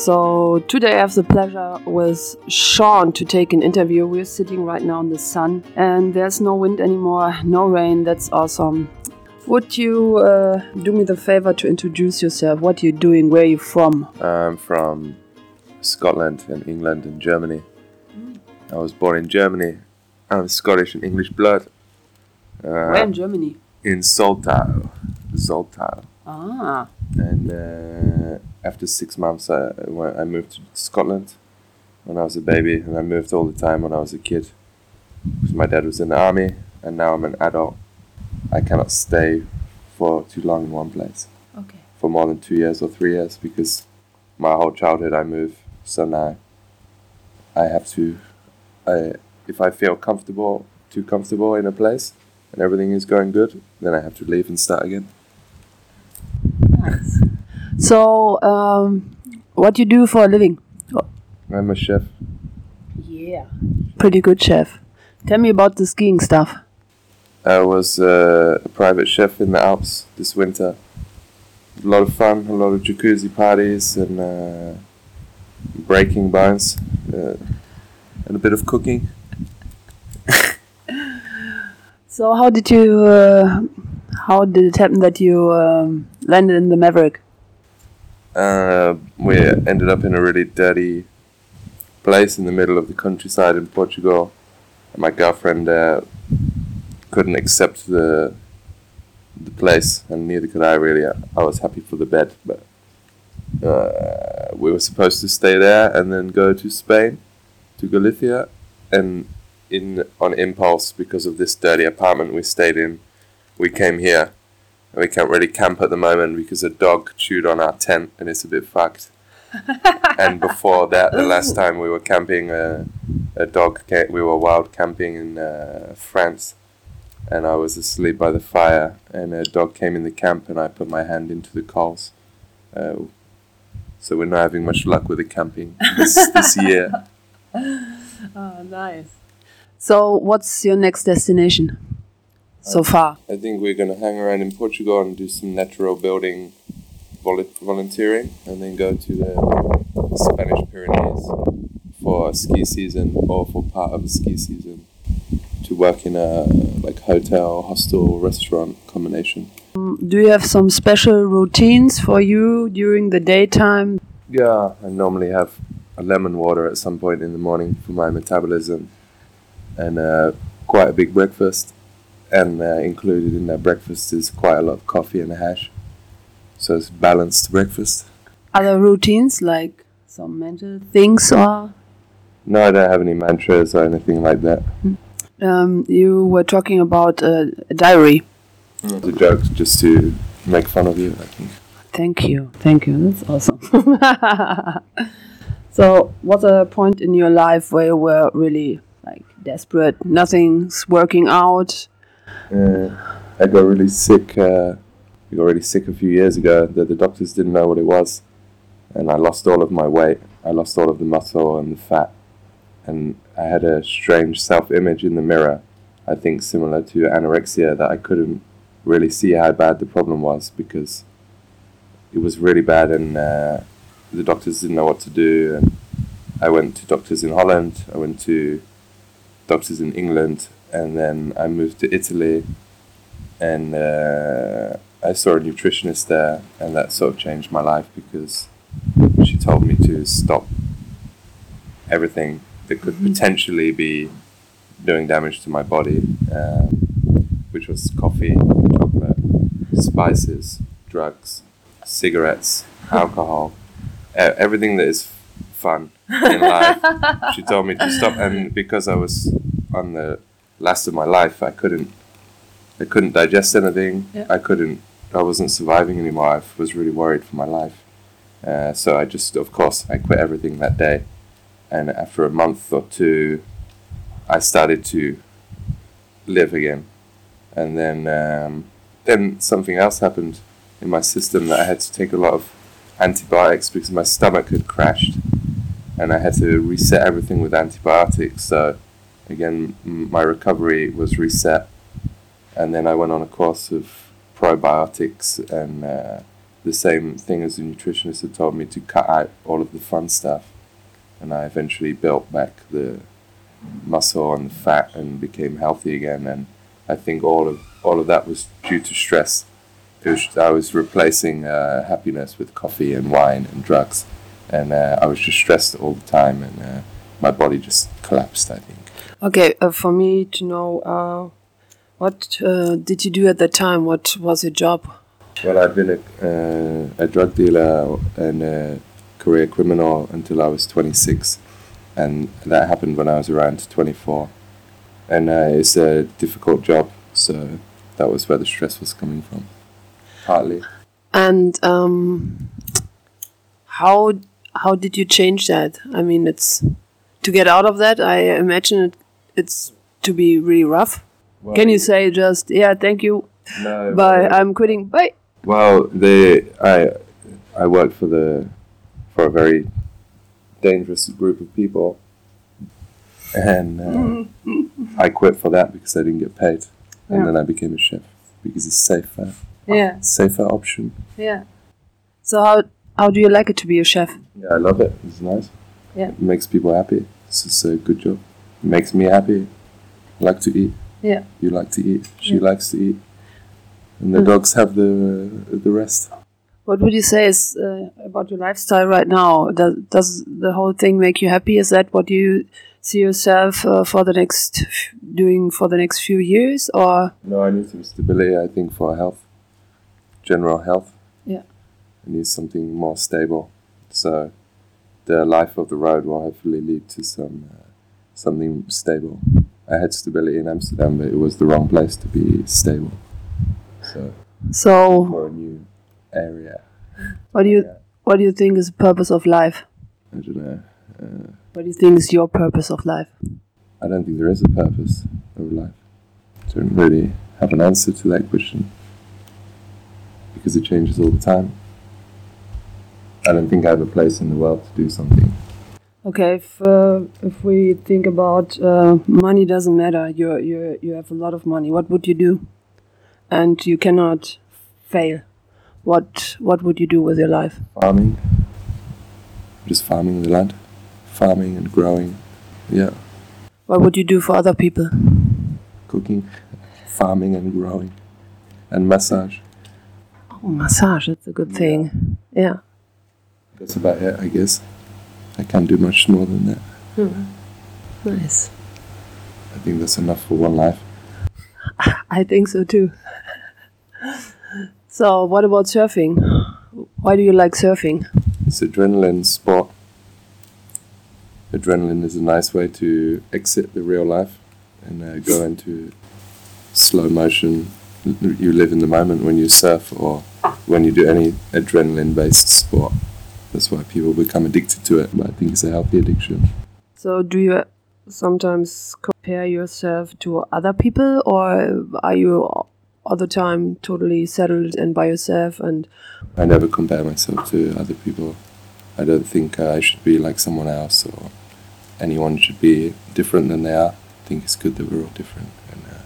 So today I have the pleasure with Sean to take an interview. We're sitting right now in the sun and there's no wind anymore, no rain. That's awesome. Would you uh, do me the favor to introduce yourself? What you're doing? Where you from? I'm from Scotland and England and Germany. I was born in Germany. I'm Scottish and English blood. Uh, Where in Germany? in Soltau. Soltau. Ah, And uh, after six months, I, I went- I moved to Scotland when I was a baby, and I moved all the time when I was a kid. Because my dad was in the army, and now I'm an adult. I cannot stay for too long in one place okay. for more than two years or three years because my whole childhood I move. So now I have to. I if I feel comfortable, too comfortable in a place, and everything is going good, then I have to leave and start again. Nice. So, um, what do you do for a living? I'm a chef. Yeah. Pretty good chef. Tell me about the skiing stuff. I was uh, a private chef in the Alps this winter. A lot of fun, a lot of jacuzzi parties, and uh, breaking bones, uh, and a bit of cooking. So, how did you? Uh, how did it happen that you um, landed in the Maverick? Uh, we ended up in a really dirty place in the middle of the countryside in Portugal. And my girlfriend uh, couldn't accept the the place, and neither could I really. I was happy for the bed, but uh, we were supposed to stay there and then go to Spain, to Galicia, and in on impulse because of this dirty apartment we stayed in, we came here. We can't really camp at the moment because a dog chewed on our tent and it's a bit fucked. and before that, the last time we were camping, uh, a dog came, we were wild camping in uh, France, and I was asleep by the fire, and a dog came in the camp, and I put my hand into the coals. Uh, so we're not having much luck with the camping this, this year. Oh, nice. So, what's your next destination? So far. I think we're gonna hang around in Portugal and do some natural building vol- volunteering, and then go to the Spanish Pyrenees for a ski season or for part of a ski season to work in a like hotel, hostel, restaurant combination. Do you have some special routines for you during the daytime? Yeah, I normally have a lemon water at some point in the morning for my metabolism, and uh, quite a big breakfast. And uh, included in that breakfast is quite a lot of coffee and hash. So it's balanced breakfast. Other routines like some mental things or No, I don't have any mantras or anything like that. um, you were talking about uh, a diary. It's a joke just to make fun of you, I think. Thank you, thank you. That's awesome. so, what's a point in your life where you were really like desperate? Nothing's working out. Uh, I got really sick. Uh, I got really sick a few years ago. The, the doctors didn't know what it was, and I lost all of my weight. I lost all of the muscle and the fat, and I had a strange self-image in the mirror. I think similar to anorexia that I couldn't really see how bad the problem was because it was really bad, and uh, the doctors didn't know what to do. And I went to doctors in Holland. I went to doctors in England, and then I moved to Italy, and uh, I saw a nutritionist there, and that sort of changed my life because she told me to stop everything that could potentially be doing damage to my body, um, which was coffee, chocolate, spices, drugs, cigarettes, alcohol, e- everything that is fun in life. she told me to stop, and because I was on the last of my life, I couldn't, I couldn't digest anything. Yeah. I couldn't, I wasn't surviving anymore. I was really worried for my life. Uh, so I just, of course, I quit everything that day, and after a month or two, I started to live again, and then um, then something else happened in my system that I had to take a lot of antibiotics because my stomach had crashed, and I had to reset everything with antibiotics. So again, my recovery was reset, and then I went on a course of probiotics and uh, the same thing as the nutritionist had told me to cut out all of the fun stuff. And I eventually built back the muscle and the fat and became healthy again. And I think all of all of that was due to stress. Was, I was replacing uh, happiness with coffee and wine and drugs, and uh, I was just stressed all the time, and uh, my body just collapsed. I think. Okay, uh, for me to know, uh, what uh, did you do at that time? What was your job? Well, I've been a, uh, a drug dealer and a career criminal until I was 26, and that happened when I was around 24. And uh, it's a difficult job, so that was where the stress was coming from, partly. And um, how how did you change that? I mean, it's to get out of that. I imagine it, it's to be really rough. Well, Can you say just yeah, thank you, No. bye, I'm quitting, bye. Well, the I I worked for the for a very dangerous group of people, and uh, I quit for that because I didn't get paid, and Yeah. then I became a chef because it's safer, Yeah, safer option. yeah. So how how do you like it to be a chef? Yeah, I love it. It's nice. Yeah. it makes people happy. It's just a good job. Makes me happy. I like to eat. Yeah. You like to eat. She Yeah. likes to eat, and the Mm. dogs have the the rest. What would you say is uh, about your lifestyle right now? Does, does the whole thing make you happy? Is that what you see yourself uh, for the next doing for the next few years, or No, I need some stability. I think for health, general health. Yeah. I need something more stable. So, the life of the road will hopefully lead to some uh, something stable. I had stability in Amsterdam, but it was the wrong place to be stable. So, so? for a new area, What do you Yeah. what do you think is the purpose of life? I don't know. Uh, What do you think is your purpose of life? I don't think there is a purpose of life. I Don't really have an answer to that question because it changes all the time. I don't think I have a place in the world to do something. Okay, if uh, if we think about uh, money doesn't matter, you you you have a lot of money. What would you do? And you cannot fail. What what would you do with your life? Farming, just farming the land, farming and growing. Yeah, What would you do for other people? cooking, farming and growing, and massage. Oh, massage. That's a good thing. Yeah. That's about it, I guess. I can't do much more than that. Nice. I think that's enough for one life. I think so too. so, what about surfing? Why do you like surfing? It's adrenaline sport. Adrenaline is a nice way to exit the real life and uh, go into slow motion. You live in the moment when you surf or when you do any adrenaline based sport. That's why people become addicted to it, but I think it's a healthy addiction. So, do you sometimes compare yourself to other people, or are you all the time totally settled and by yourself? And I never compare myself to other people. I don't think uh, I should be like someone else or anyone should be different than they are. I think it's good that we're all different. And uh,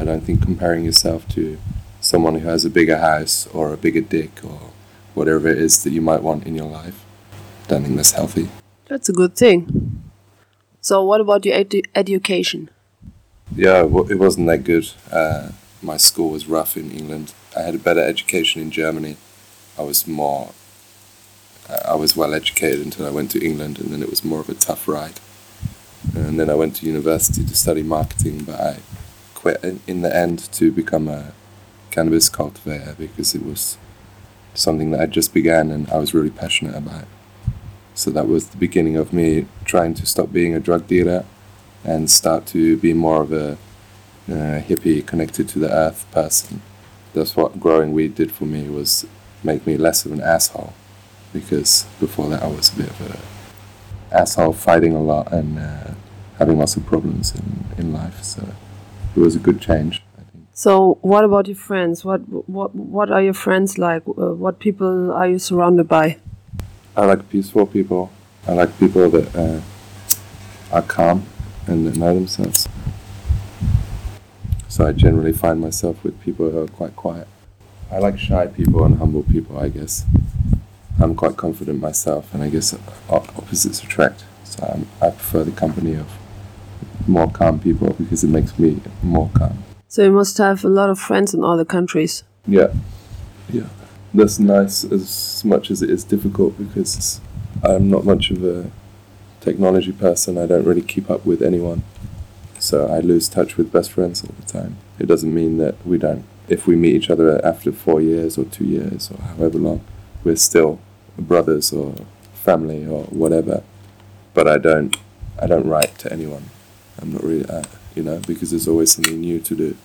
I don't think comparing yourself to someone who has a bigger house or a bigger dick or whatever it is that you might want in your life, I don't think that's healthy. that's a good thing. So, what about your edu- education? Yeah, it wasn't that good. Uh, my school was rough in England. I had a better education in Germany. I was more. I was well educated until I went to England, and then it was more of a tough ride. And then I went to university to study marketing, but I quit in, in the end to become a cannabis cultivator because it was something that I just began and I was really passionate about. So that was the beginning of me trying to stop being a drug dealer and start to be more of a uh, hippie connected to the earth person. That's what growing weed did for me was make me less of an asshole because before that I was a bit of a asshole fighting a lot and uh, having lots of problems in, in life so it was a good change. So, what about your friends? What what what are your friends like? Uh, what people are you surrounded by? I like peaceful people I like people that uh, are calm and that know themselves so I generally find myself with people who are quite quiet I like shy people and humble people. I guess I'm quite confident myself, and I guess opposites attract. So I'm, I prefer the company of more calm people because it makes me more calm. So you must have a lot of friends in other countries. Yeah, yeah. That's nice as much as it is difficult because I'm not much of a technology person. I don't really keep up with anyone. So I lose touch with best friends all the time. It doesn't mean that we don't, if we meet each other after four years or two years or however long, we're still brothers or family or whatever. But I don't, I don't write to anyone. I'm not really, you know, because there's always something new to do,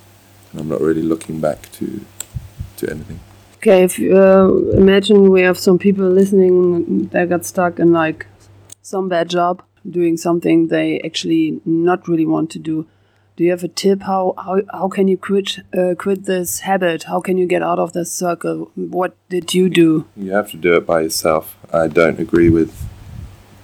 and I'm not really looking back to, to anything. Okay, if uh, imagine we have some people listening that got stuck in like some bad job doing something they actually not really want to do. Do you have a tip? How how, how can you quit uh, quit this habit? How can you get out of this circle? What did you do? You have to do it by yourself. I don't agree with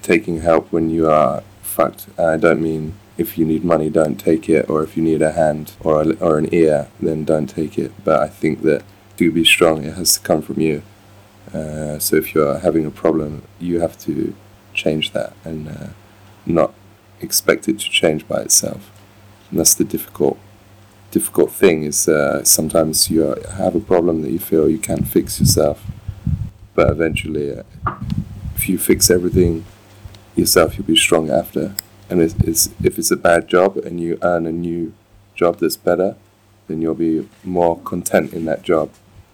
taking help when you are fucked. I don't mean if you need money, don't take it, or if you need a hand or a, or an ear, then don't take it. But I think that to be strong, it has to come from you. Uh, so if you're having a problem, you have to change that and uh, not expect it to change by itself. And that's the difficult difficult thing is uh, sometimes you have a problem that you feel you can't fix yourself, but eventually, uh, if you fix everything yourself, you'll be strong after. And it's, it's, if it's a bad job and you earn a new job that's better, then you'll be more content in that job.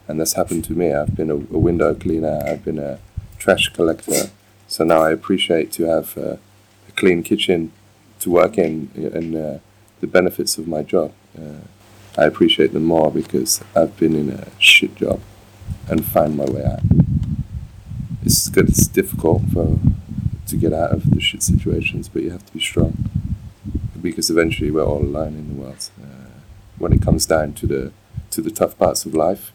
And that's happened to me. I've been a, a window cleaner. I've been a trash collector. So now I appreciate to have uh, a clean kitchen to work in and uh, the benefits of my job. Uh, I appreciate them more because I've been in a shit job and find my way out. It's good. It's difficult for to get out of the shit situations, but you have to be strong because eventually we're all alone in the world. Uh, when it comes down to the to the tough parts of life,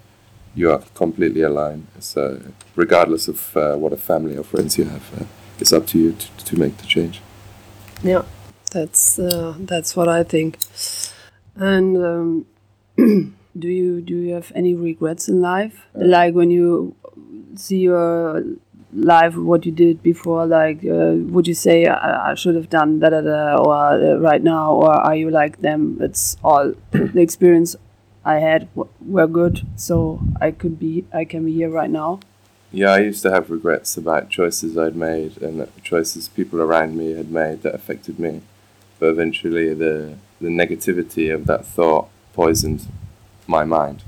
you are completely alone. So regardless of uh, what a family or friends you have, uh, it's up to you to, to make the change. Yeah. That's uh, that's what I think. And um, do you do you have any regrets in life? Uh, like when you see your life, what you did before, like uh, would you say I, I, should have done da da da or uh, right now, or are you like them? It's all the experience I had were good, so I could be I can be here right now. Yeah, I used to have regrets about choices I'd made and choices people around me had made that affected me but eventually the the negativity of that thought poisoned my mind.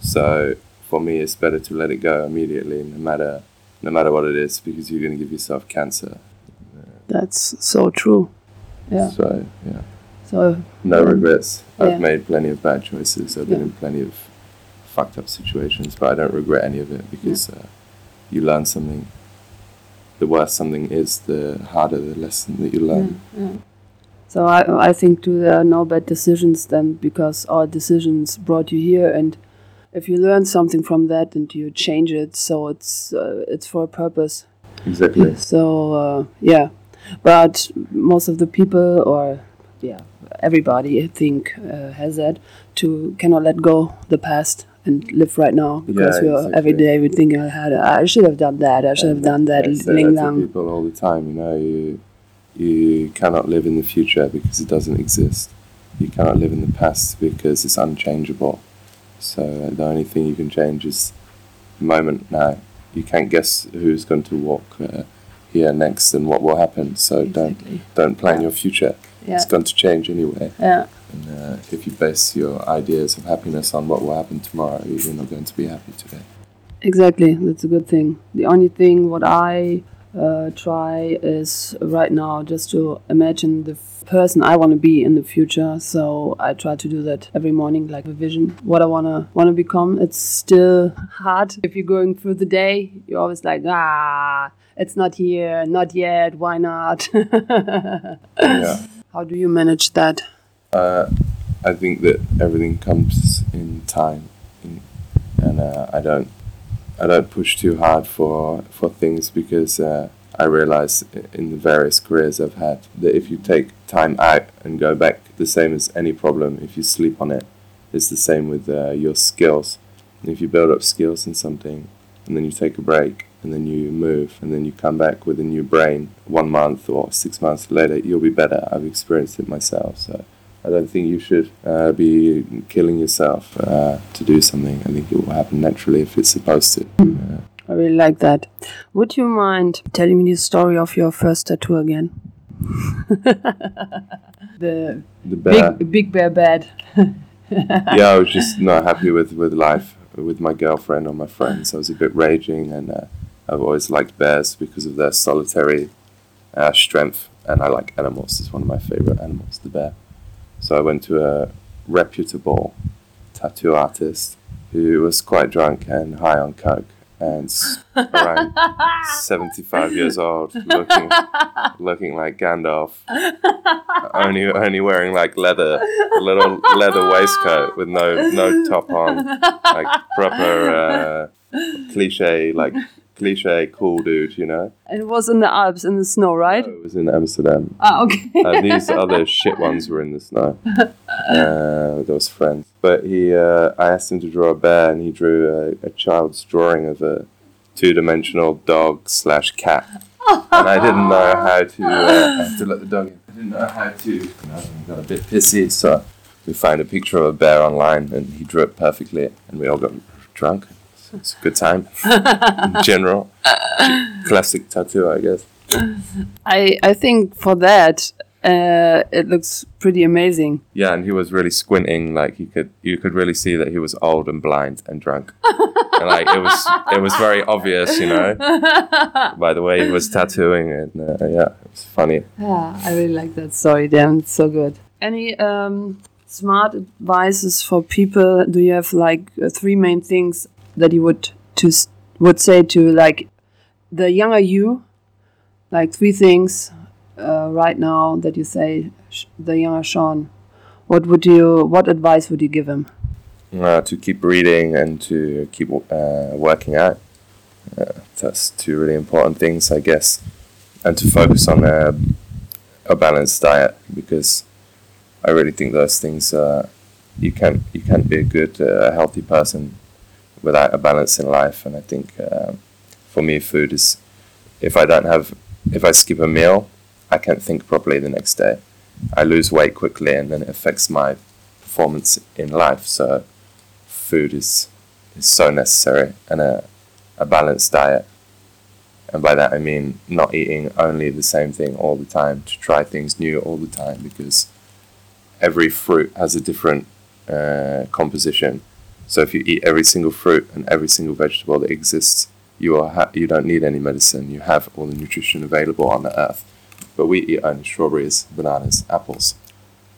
So for me, it's better to let it go immediately, no matter no matter what it is, because you're going to give yourself cancer. That's so true. Yeah. So yeah. So no um, regrets. I've yeah. made plenty of bad choices. I've been in plenty of fucked up situations, but I don't regret any of it because yeah. uh, you learn something. The worse something is, the harder the lesson that you learn. Yeah. So I, I think too there are no bad decisions then because our decisions brought you here and if you learn something from that and you change it so it's uh, it's for a purpose. Exactly. So uh, yeah, but most of the people or yeah everybody I think uh, has that to cannot let go the past and live right now because yeah, we're every day we think I had I should have done that I should have done that. I say that people all the time. You know you you cannot live in the future because it doesn't exist. You cannot live in the past because it's unchangeable. So the only thing you can change is the moment now. You can't guess who's going to walk uh, here next and what will happen. So exactly. don't don't plan yeah. your future. Yeah. It's going to change anyway. Yeah. And uh, if you base your ideas of happiness on what will happen tomorrow, you're not going to be happy today. Exactly, that's a good thing. The only thing what I uh, try is right now just to imagine the person I want to be in the future. So I try to do that every morning, like a vision, what I wanna wanna become. It's still hard if you're going through the day. You're always like, ah, it's not here, not yet. Why not? yeah. How do you manage that? Uh, I think that everything comes in time, in, and uh, I don't I don't push too hard for for things because uh, I realize in the various careers I've had that if you take time out and go back, the same as any problem, if you sleep on it, it's the same with uh, your skills. if you build up skills in something, and then you take a break, and then you move, and then you come back with a new brain one month or six months later, you'll be better. I've experienced it myself, so I don't think you should uh, be killing yourself uh, to do something. I think it will happen naturally if it's supposed to. Mm. I really like that. Would you mind telling me the story of your first tattoo again? the, the bear. big big bear bed. yeah, I was just not happy with, with life, with my girlfriend or my friends. I was a bit raging, and uh, I've always liked bears because of their solitary uh, strength, and I like animals. It's one of my favorite animals, the bear. So I went to a reputable tattoo artist who was quite drunk and high on coke and around 75 years old, looking looking like Gandalf, only only wearing like leather, a little leather waistcoat with no no top on, like proper uh, cliche like cliche cool dude, you know. And it was in the Alps in the snow, right? No, it was in Amsterdam. Ah, okay. uh, these other shit ones were in the snow. Uh, those friends. But he, uh, I asked him to draw a bear, and he drew a, a child's drawing of a two-dimensional dog slash cat. and I didn't know how to. Uh, I have to let the dog in. I didn't know how to. You know, I got a bit pissy, so we found a picture of a bear online, and he drew it perfectly, and we all got drunk. It's a good time in general. Classic tattoo, I guess. I I think for that uh, it looks pretty amazing. Yeah, and he was really squinting, like you could you could really see that he was old and blind and drunk. and like it was it was very obvious, you know, by the way he was tattooing, and uh, yeah, it was funny. Yeah, I really like that story. Damn, it's so good. Any um, smart advices for people? Do you have like uh, three main things that you would to would say to like the younger you like three things uh, right now that you say the younger Sean what would you what advice would you give him? Uh, to keep reading and to keep uh, working out. Uh, that's two really important things I guess. And to focus on a, a balanced diet because I really think those things you can't you can't be a good uh, healthy person without a balance in life. And I think um, for me, food is if I don't have, if I skip a meal, I can't think properly the next day. I lose weight quickly, and then it affects my performance in life. So, food is is so necessary, and a a balanced diet. And by that I mean not eating only the same thing all the time, to try things new all the time, because every fruit has a different uh, composition so if you eat every single fruit and every single vegetable that exists, you are ha- you don't need any medicine. You have all the nutrition available on the earth. But we eat only strawberries, bananas, apples.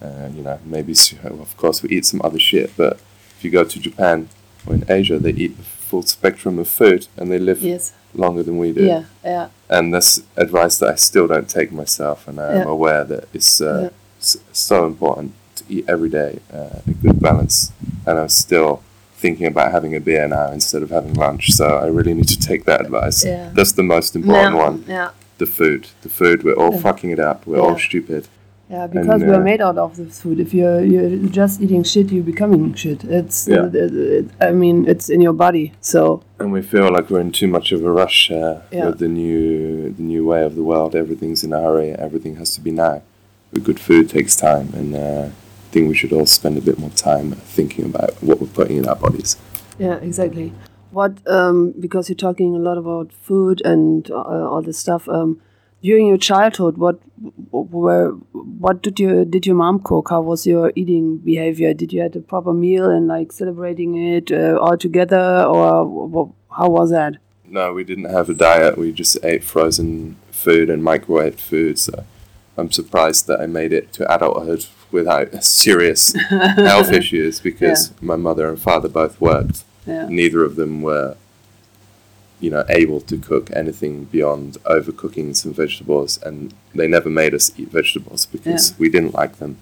Uh, you know, maybe of course we eat some other shit. But if you go to Japan or in Asia, they eat the full spectrum of food and they live yes. longer than we do. Yeah, yeah. And that's advice that I still don't take myself, and I'm yeah. aware that it's uh, yeah. so important to eat every day uh, a good balance. And I'm still thinking about having a beer now instead of having lunch. So I really need to take that advice. Yeah. That's the most important yeah. one. Yeah. The food. The food. We're all yeah. fucking it up. We're all stupid. Yeah, because and, uh, we're made out of this food. If you're you're just eating shit, you're becoming shit. It's yeah. it, it, I mean, it's in your body. So. And we feel like we're in too much of a rush uh, with the new the new way of the world. Everything's in a hurry. Everything has to be now. But good food takes time, and uh, think we should all spend a bit more time thinking about what we're putting in our bodies. Yeah, exactly. What um, because you're talking a lot about food and uh, all this stuff. Um, during your childhood, what were what did you did your mom cook? How was your eating behavior? Did you have a proper meal and like celebrating it uh, all together, or how was that? No, we didn't have a diet. We just ate frozen food and microwaved food. So I'm surprised that I made it to adulthood without uh, serious health issues because yeah. my mother and father both worked. Yeah. Neither of them were, you know, able to cook anything beyond overcooking some vegetables, and they never made us eat vegetables because yeah. we didn't like them,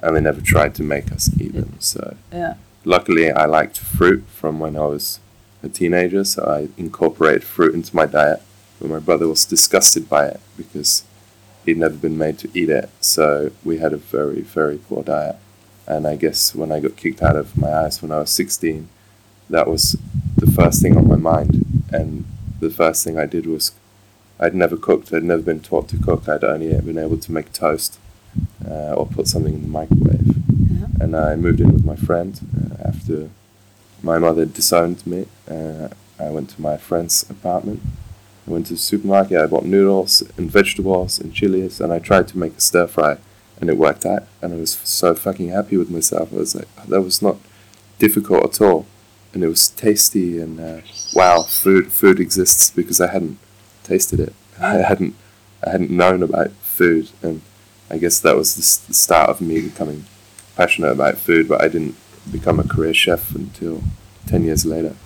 and they never tried to make us eat them. So, luckily, I liked fruit from when I was a teenager, so I incorporated fruit into my diet. But my brother was disgusted by it because he'd never been made to eat it, so we had a very, very poor diet. And I guess when I got kicked out of my house when I was 16, that was the first thing on my mind. And the first thing I did was I'd never cooked. I'd never been taught to cook. I'd only been able to make toast uh, or put something in the microwave. Yeah. And I moved in with my friend uh, after my mother disowned me. Uh, I went to my friend's apartment. I went to the supermarket. I bought noodles and vegetables and chilies, and I tried to make a stir fry, and it worked out. And I was so fucking happy with myself. I was like, that was not difficult at all, and it was tasty. And uh, wow, food food exists because I hadn't tasted it. I hadn't I hadn't known about food, and I guess that was the, the start of me becoming passionate about food. But I didn't become a career chef until ten years later.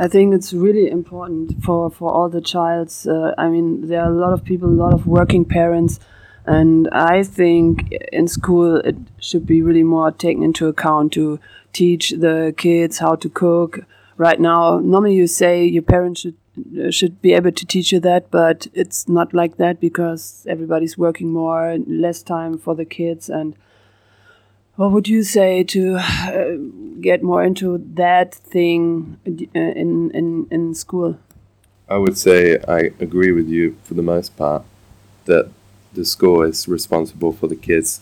I think it's really important for, for all the childs. Uh, I mean, there are a lot of people, a lot of working parents, and I think in school it should be really more taken into account to teach the kids how to cook. Right now, normally you say your parents should uh, should be able to teach you that, but it's not like that because everybody's working more, less time for the kids, and what would you say to uh, get more into that thing uh, in in in school? I would say I agree with you for the most part that the school is responsible for the kids.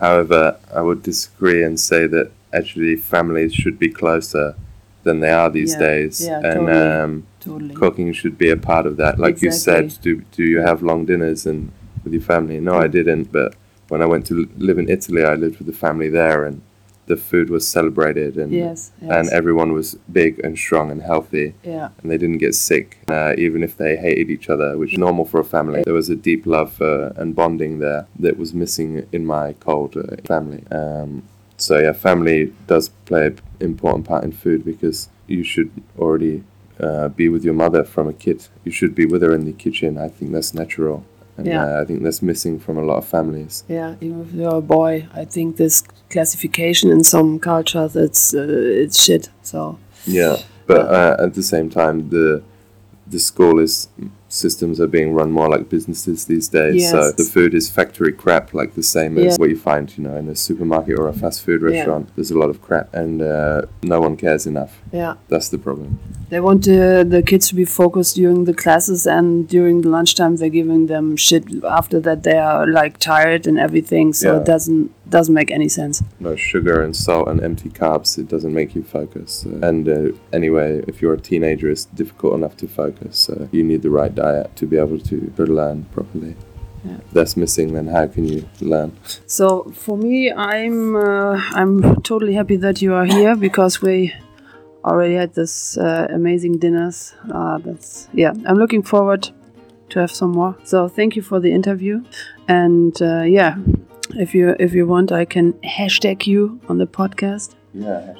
However, I would disagree and say that actually families should be closer than they are these Yeah, days, yeah, and totally. um, Totally. cooking should be a part of that. Like you said, do do you have long dinners and with your family? No, I didn't. But when I went to live in Italy, I lived with the family there, and the food was celebrated, and Yes. yes. and everyone was big and strong and healthy yeah. and they didn't get sick, uh, even if they hated each other, which is normal for a family. There was a deep love uh, and bonding there that was missing in my cold uh, family. Um, so yeah, family does play an important part in food because you should already uh, be with your mother from a kid. You should be with her in the kitchen. I think that's natural. And Yeah. uh, I think that's missing from a lot of families. Yeah, even if you're a boy, I think this classification in some cultures it's uh, it's shit. So Yeah, but uh, at the same time, the the school is systems are being run more like businesses these days. So the food is factory crap, like the same as what you find, you know, in a supermarket or a fast food Yeah. restaurant. There's a lot of crap, and uh, no one cares enough. yeah, That's the problem. they want the the kids to be focused during the classes and during the lunchtime they're giving them shit. After that, they are like tired and everything. So Yeah. it doesn't doesn't make any sense. No sugar and salt and empty carbs. It doesn't make you focus. Uh, and uh, anyway, if you're a teenager, it's difficult enough to focus. So you need the right diet to be able to, learn properly. Yeah. That's missing, then how can you learn? So for me, I'm uh, I'm totally happy that you are here because we already had this uh, amazing dinners. Uh, that's yeah. I'm looking forward to have some more. So thank you for the interview, and uh, yeah, if you if you want, I can hashtag you on the podcast. Yeah.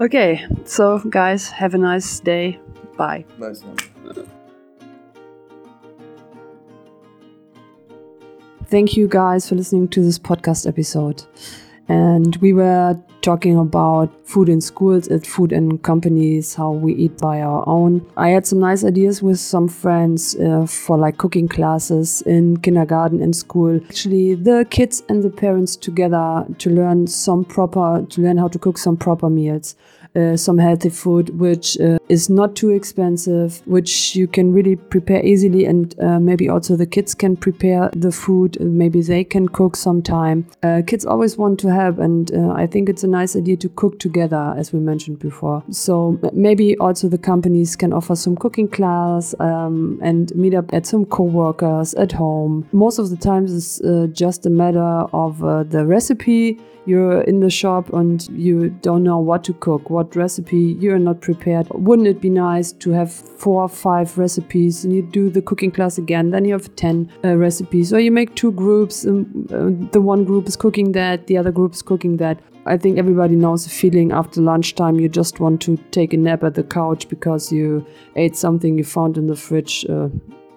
okay, so guys, have a nice day. Bye. nice one. Thank you guys for listening to this podcast episode. And we were talking about food in schools, at food in companies, how we eat by our own. I had some nice ideas with some friends uh, for like cooking classes in kindergarten and school. Actually, the kids and the parents together to learn some proper, to learn how to cook some proper meals. Uh, some healthy food which uh, is not too expensive, which you can really prepare easily, and uh, maybe also the kids can prepare the food. Maybe they can cook sometime. Uh, kids always want to help, and uh, I think it's a nice idea to cook together, as we mentioned before. So maybe also the companies can offer some cooking class um, and meet up at some co-workers at home. Most of the times, it's uh, just a matter of uh, the recipe you're in the shop and you don't know what to cook, what recipe, you're not prepared. Wouldn't it be nice to have four or five recipes and you do the cooking class again? Then you have 10 uh, recipes, or you make two groups. Um, uh, the one group is cooking that, the other group is cooking that. I think everybody knows the feeling after lunchtime. You just want to take a nap at the couch because you ate something you found in the fridge uh,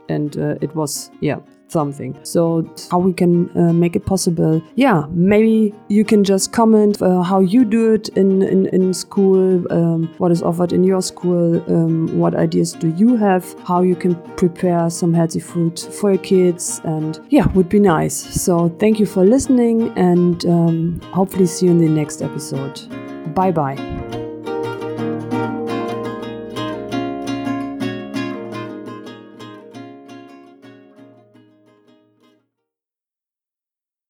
and uh, it was, yeah, something. So how we can uh, make it possible? Yeah, maybe you can just comment uh, how you do it in in, in school, um, what is offered in your school, um, what ideas do you have, how you can prepare some healthy food for your kids, and yeah, would be nice. So thank you for listening, and um, hopefully see you in the next episode. Bye bye.